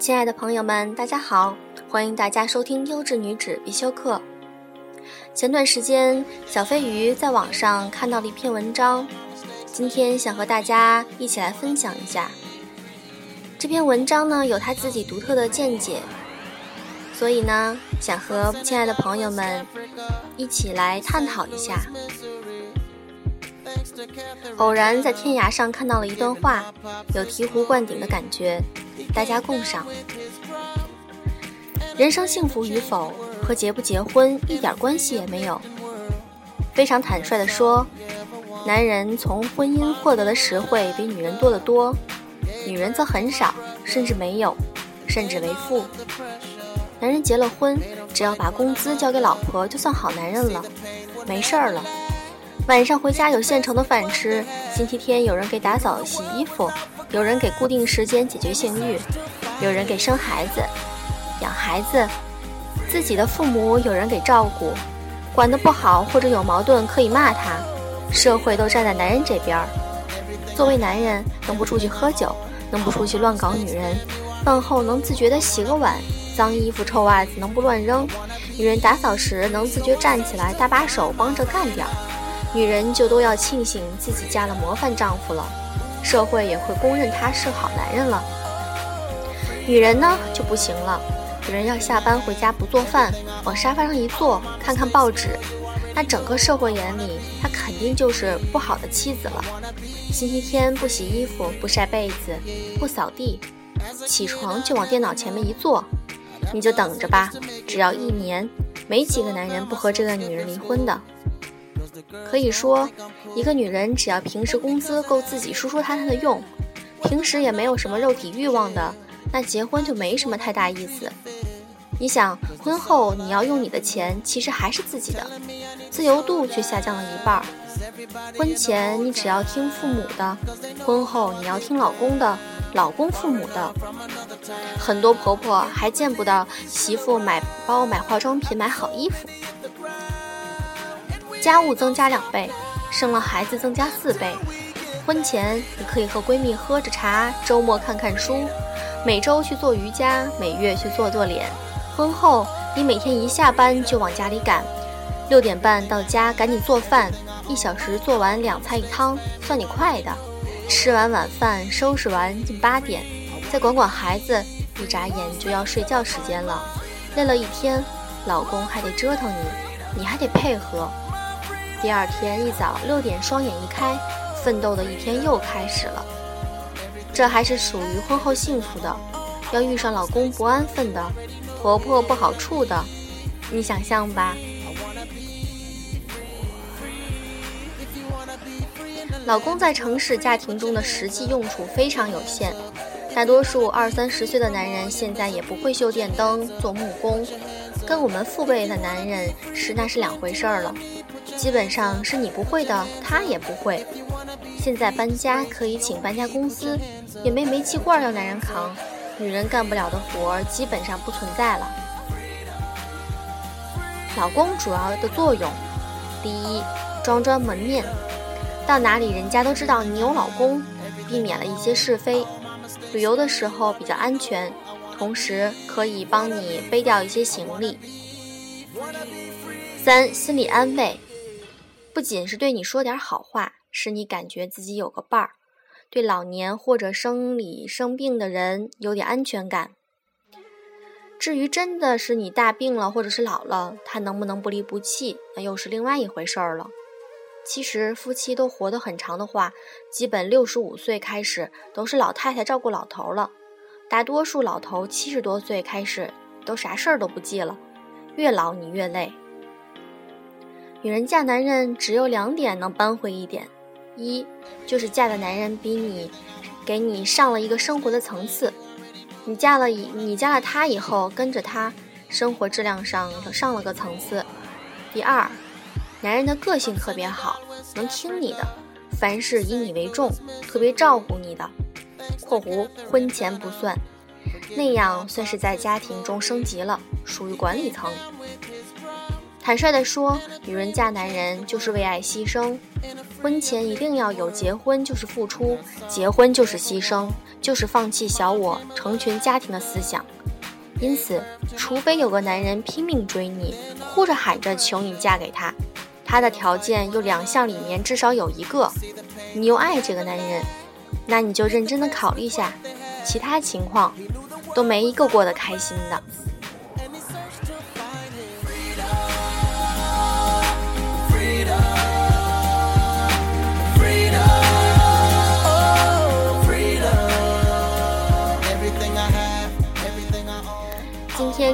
亲爱的朋友们，大家好，欢迎大家收听优质女子必修课。前段时间，小飞鱼在网上看到了一篇文章，今天想和大家一起来分享一下。这篇文章呢，有他自己独特的见解，所以呢，想和亲爱的朋友们一起来探讨一下。偶然在天涯上看到了一段话，有醍醐灌顶的感觉，大家共赏。人生幸福与否和结不结婚一点关系也没有。非常坦率地说，男人从婚姻获得的实惠比女人多得多，女人则很少，甚至没有，甚至为负。男人结了婚，只要把工资交给老婆，就算好男人了，没事儿了。晚上回家有现成的饭吃，星期天有人给打扫洗衣服，有人给固定时间解决性欲，有人给生孩子、养孩子，自己的父母有人给照顾，管得不好或者有矛盾可以骂他，社会都站在男人这边儿。作为男人，能不出去喝酒，能不出去乱搞女人，饭后能自觉地洗个碗，脏衣服臭袜子能不乱扔，女人打扫时能自觉站起来搭把手帮着干点儿。女人就都要庆幸自己嫁了模范丈夫了，社会也会公认他是好男人了。女人呢就不行了，女人要下班回家不做饭，往沙发上一坐，看看报纸，那整个社会眼里她肯定就是不好的妻子了。星期天不洗衣服，不晒被子，不扫地，起床就往电脑前面一坐，你就等着吧，只要一年，没几个男人不和这个女人离婚的。可以说，一个女人只要平时工资够自己舒舒坦坦的用，平时也没有什么肉体欲望的，那结婚就没什么太大意思。你想，婚后你要用你的钱，其实还是自己的，自由度却下降了一半。婚前你只要听父母的，婚后你要听老公的，老公父母的。很多婆婆还见不到媳妇买包、买化妆品、买好衣服。家务增加两倍，生了孩子增加四倍。婚前你可以和闺蜜喝着茶，周末看看书，每周去做瑜伽，每月去做做脸。婚后你每天一下班就往家里赶，六点半到家赶紧做饭，一小时做完两菜一汤，算你快的。吃完晚饭收拾完近八点，再管管孩子，一眨眼就要睡觉时间了。累了一天，老公还得折腾你，你还得配合。第二天一早六点，双眼一开，奋斗的一天又开始了。这还是属于婚后幸福的，要遇上老公不安分的，婆婆不好处的，你想象吧。老公在城市家庭中的实际用处非常有限，大多数二三十岁的男人现在也不会修电灯、做木工，跟我们父辈的男人是那是两回事儿了。基本上是你不会的，他也不会。现在搬家可以请搬家公司，也没煤气罐要男人扛，女人干不了的活儿基本上不存在了。老公主要的作用，第一，装装门面，到哪里人家都知道你有老公，避免了一些是非。旅游的时候比较安全，同时可以帮你背掉一些行李。三，心理安慰。不仅是对你说点好话，使你感觉自己有个伴儿，对老年或者生理生病的人有点安全感。至于真的是你大病了或者是老了，他能不能不离不弃，那又是另外一回事儿了。其实夫妻都活得很长的话，基本六十五岁开始都是老太太照顾老头了，大多数老头七十多岁开始都啥事儿都不记了，越老你越累。女人嫁男人只有两点能扳回一点，一就是嫁的男人比你，给你上了一个生活的层次，你嫁了以你嫁了他以后，跟着他，生活质量上上了个层次。第二，男人的个性特别好，能听你的，凡事以你为重，特别照顾你的（括弧婚前不算），那样算是在家庭中升级了，属于管理层。坦率地说，女人嫁男人就是为爱牺牲。婚前一定要有结婚就是付出，结婚就是牺牲，就是放弃小我，成全家庭的思想。因此，除非有个男人拼命追你，哭着喊着求你嫁给他，他的条件又两项里面至少有一个，你又爱这个男人，那你就认真的考虑一下，其他情况都没一个过得开心的。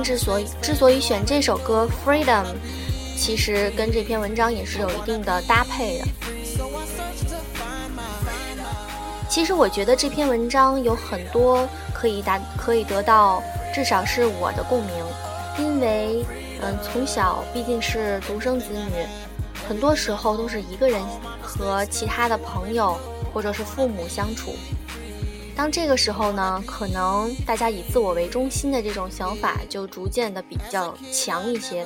之所以之所以选这首歌《Freedom》，其实跟这篇文章也是有一定的搭配的。其实我觉得这篇文章有很多可以达可以得到，至少是我的共鸣，因为嗯，从小毕竟是独生子女，很多时候都是一个人和其他的朋友或者是父母相处。当这个时候呢，可能大家以自我为中心的这种想法就逐渐的比较强一些。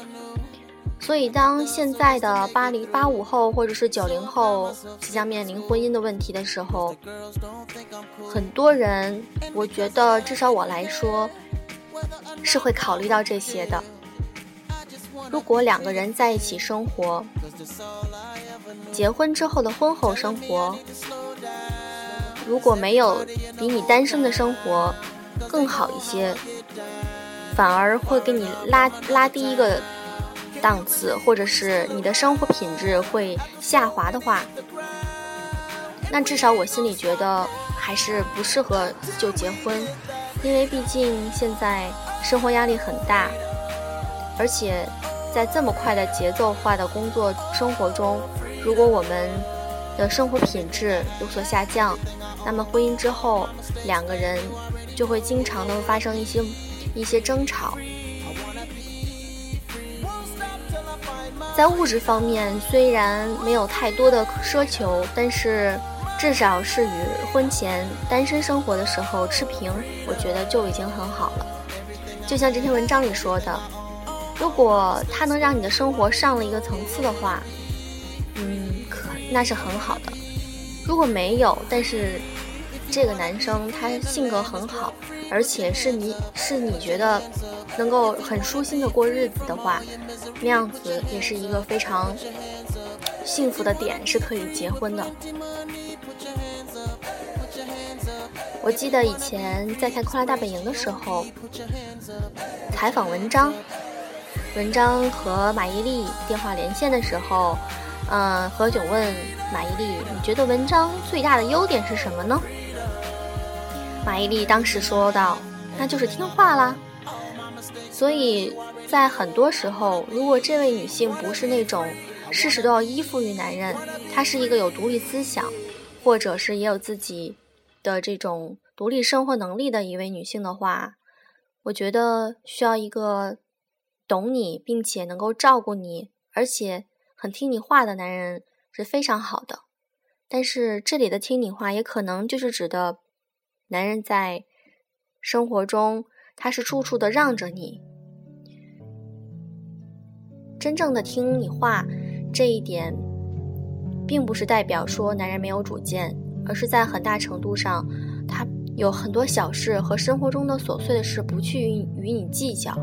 所以，当现在的八零八五后或者是九零后即将面临婚姻的问题的时候，很多人，我觉得至少我来说，是会考虑到这些的。如果两个人在一起生活，结婚之后的婚后生活。如果没有比你单身的生活更好一些，反而会给你拉拉低一个档次，或者是你的生活品质会下滑的话，那至少我心里觉得还是不适合就结婚，因为毕竟现在生活压力很大，而且在这么快的节奏化的工作生活中，如果我们的生活品质有所下降。那么婚姻之后，两个人就会经常的发生一些一些争吵。在物质方面，虽然没有太多的奢求，但是至少是与婚前单身生活的时候持平，我觉得就已经很好了。就像这篇文章里说的，如果他能让你的生活上了一个层次的话，嗯，那是很好的。如果没有，但是这个男生他性格很好，而且是你是你觉得能够很舒心的过日子的话，那样子也是一个非常幸福的点，是可以结婚的。我记得以前在看《快乐大本营》的时候，采访文章，文章和马伊琍电话连线的时候。嗯，何炅问马伊琍：“你觉得文章最大的优点是什么呢？”马伊琍当时说道：“那就是听话啦。”所以在很多时候，如果这位女性不是那种事事都要依附于男人，她是一个有独立思想，或者是也有自己的这种独立生活能力的一位女性的话，我觉得需要一个懂你，并且能够照顾你，而且。很听你话的男人是非常好的，但是这里的听你话也可能就是指的，男人在生活中他是处处的让着你。真正的听你话这一点，并不是代表说男人没有主见，而是在很大程度上，他有很多小事和生活中的琐碎的事不去与你计较。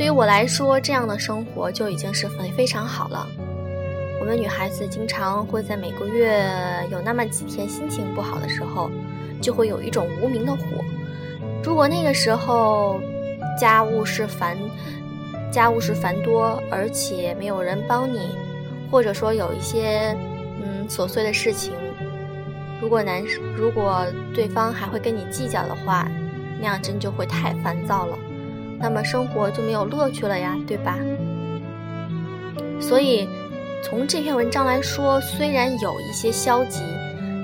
对于我来说，这样的生活就已经是非非常好了。我们女孩子经常会在每个月有那么几天心情不好的时候，就会有一种无名的火。如果那个时候家务是繁，家务是繁多，而且没有人帮你，或者说有一些嗯琐碎的事情，如果男如果对方还会跟你计较的话，那样真就会太烦躁了。那么生活就没有乐趣了呀，对吧？所以从这篇文章来说，虽然有一些消极，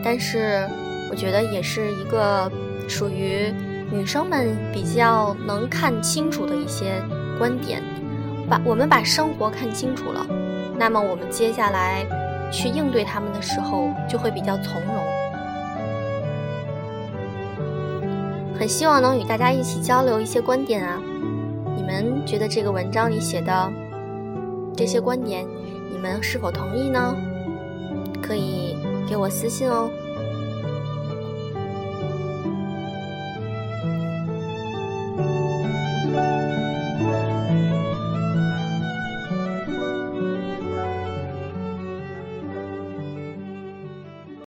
但是我觉得也是一个属于女生们比较能看清楚的一些观点。把我们把生活看清楚了，那么我们接下来去应对他们的时候就会比较从容。很希望能与大家一起交流一些观点啊。你们觉得这个文章里写的这些观点，你们是否同意呢？可以给我私信哦。